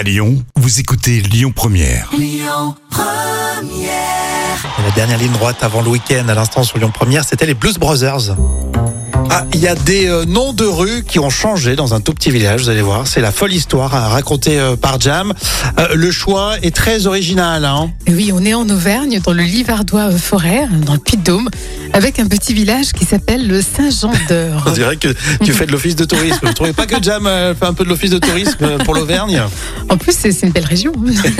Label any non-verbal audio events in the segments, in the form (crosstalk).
À Lyon, vous écoutez Lyon Première. Et la dernière ligne droite avant le week-end, à l'instant sur Lyon Première, c'était les Blues Brothers. Ah, il y a des euh, noms de rues qui ont changé dans un tout petit village, vous allez voir. C'est la folle histoire à raconter euh, par Jam. Euh, le choix est très original. Hein Oui, on est en Auvergne, dans le Livardois forêt, dans le Puy-de-Dôme, avec un petit village qui s'appelle le Saint-Jean (laughs) On dirait que tu fais de l'office de tourisme. Vous trouvez pas que Jam euh, fait un peu de l'office de tourisme pour l'Auvergne? En plus, c'est c'est une belle région.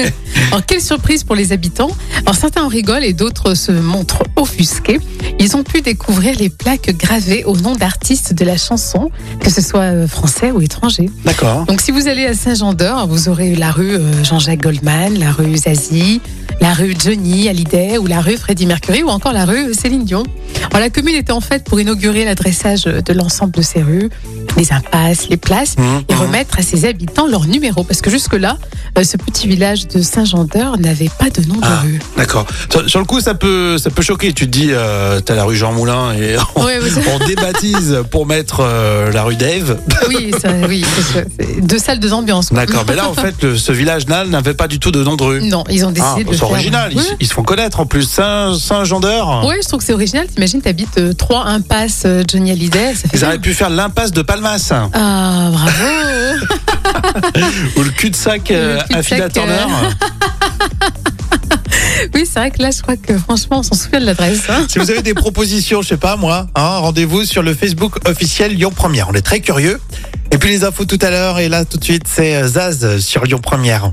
(laughs) Alors, quelle surprise pour les habitants. Alors, certains en rigolent et d'autres se montrent offusqués. Ils ont pu découvrir les plaques gravées au nom d'artistes de la chanson, que ce soit euh, français ou étranger. D'accord. Donc, si vous allez à Saint-Jean-d'Eure, vous aurez la rue euh, Jean-Jacques Goldman, la rue Zazie, la rue Johnny Hallyday ou la rue Freddie Mercury ou encore la rue Céline Dion. Alors, la commune était en fait pour inaugurer l'adressage de l'ensemble de ces rues, les impasses, les places, Mmh, et mmh. remettre à ses habitants leur numéro. Parce que jusque-là, euh, ce petit village de Saint-Jean-d'Eure n'avait pas de nom de Ah. rue. D'accord. Sur, sur le coup, ça peut, ça peut choquer. Tu te dis, euh, t'as la rue Jean Moulin et (laughs) on, débaptise pour mettre euh, la rue Dave. oui, ça, oui, c'est- deux salles, deux ambiances. D'accord. Mais là, en fait, le- ce village-là n'avait pas du tout de nom de rue. Non, ils ont Ah, décidé de c'est faire- original. Ils, se font connaître en plus. Saint, Saint-Jean d'Eure. Ouais, je trouve que c'est original. T'imagines, t'habites euh, trois impasses euh, Johnny Hallyday. Ça fait Ils auraient pu faire l'impasse de Palmas Ah, bravo (laughs) ou le cul-de-sac euh, Affida euh, Turner. (laughs) Oui, c'est vrai que là, je crois que franchement, on s'en souvient de l'adresse. hein. Si vous avez des propositions, je sais pas moi, hein, rendez-vous sur le Facebook officiel Lyon Première. On est très curieux. Et puis les infos tout à l'heure. Et là, tout de suite, c'est euh, Zaz sur Lyon Première.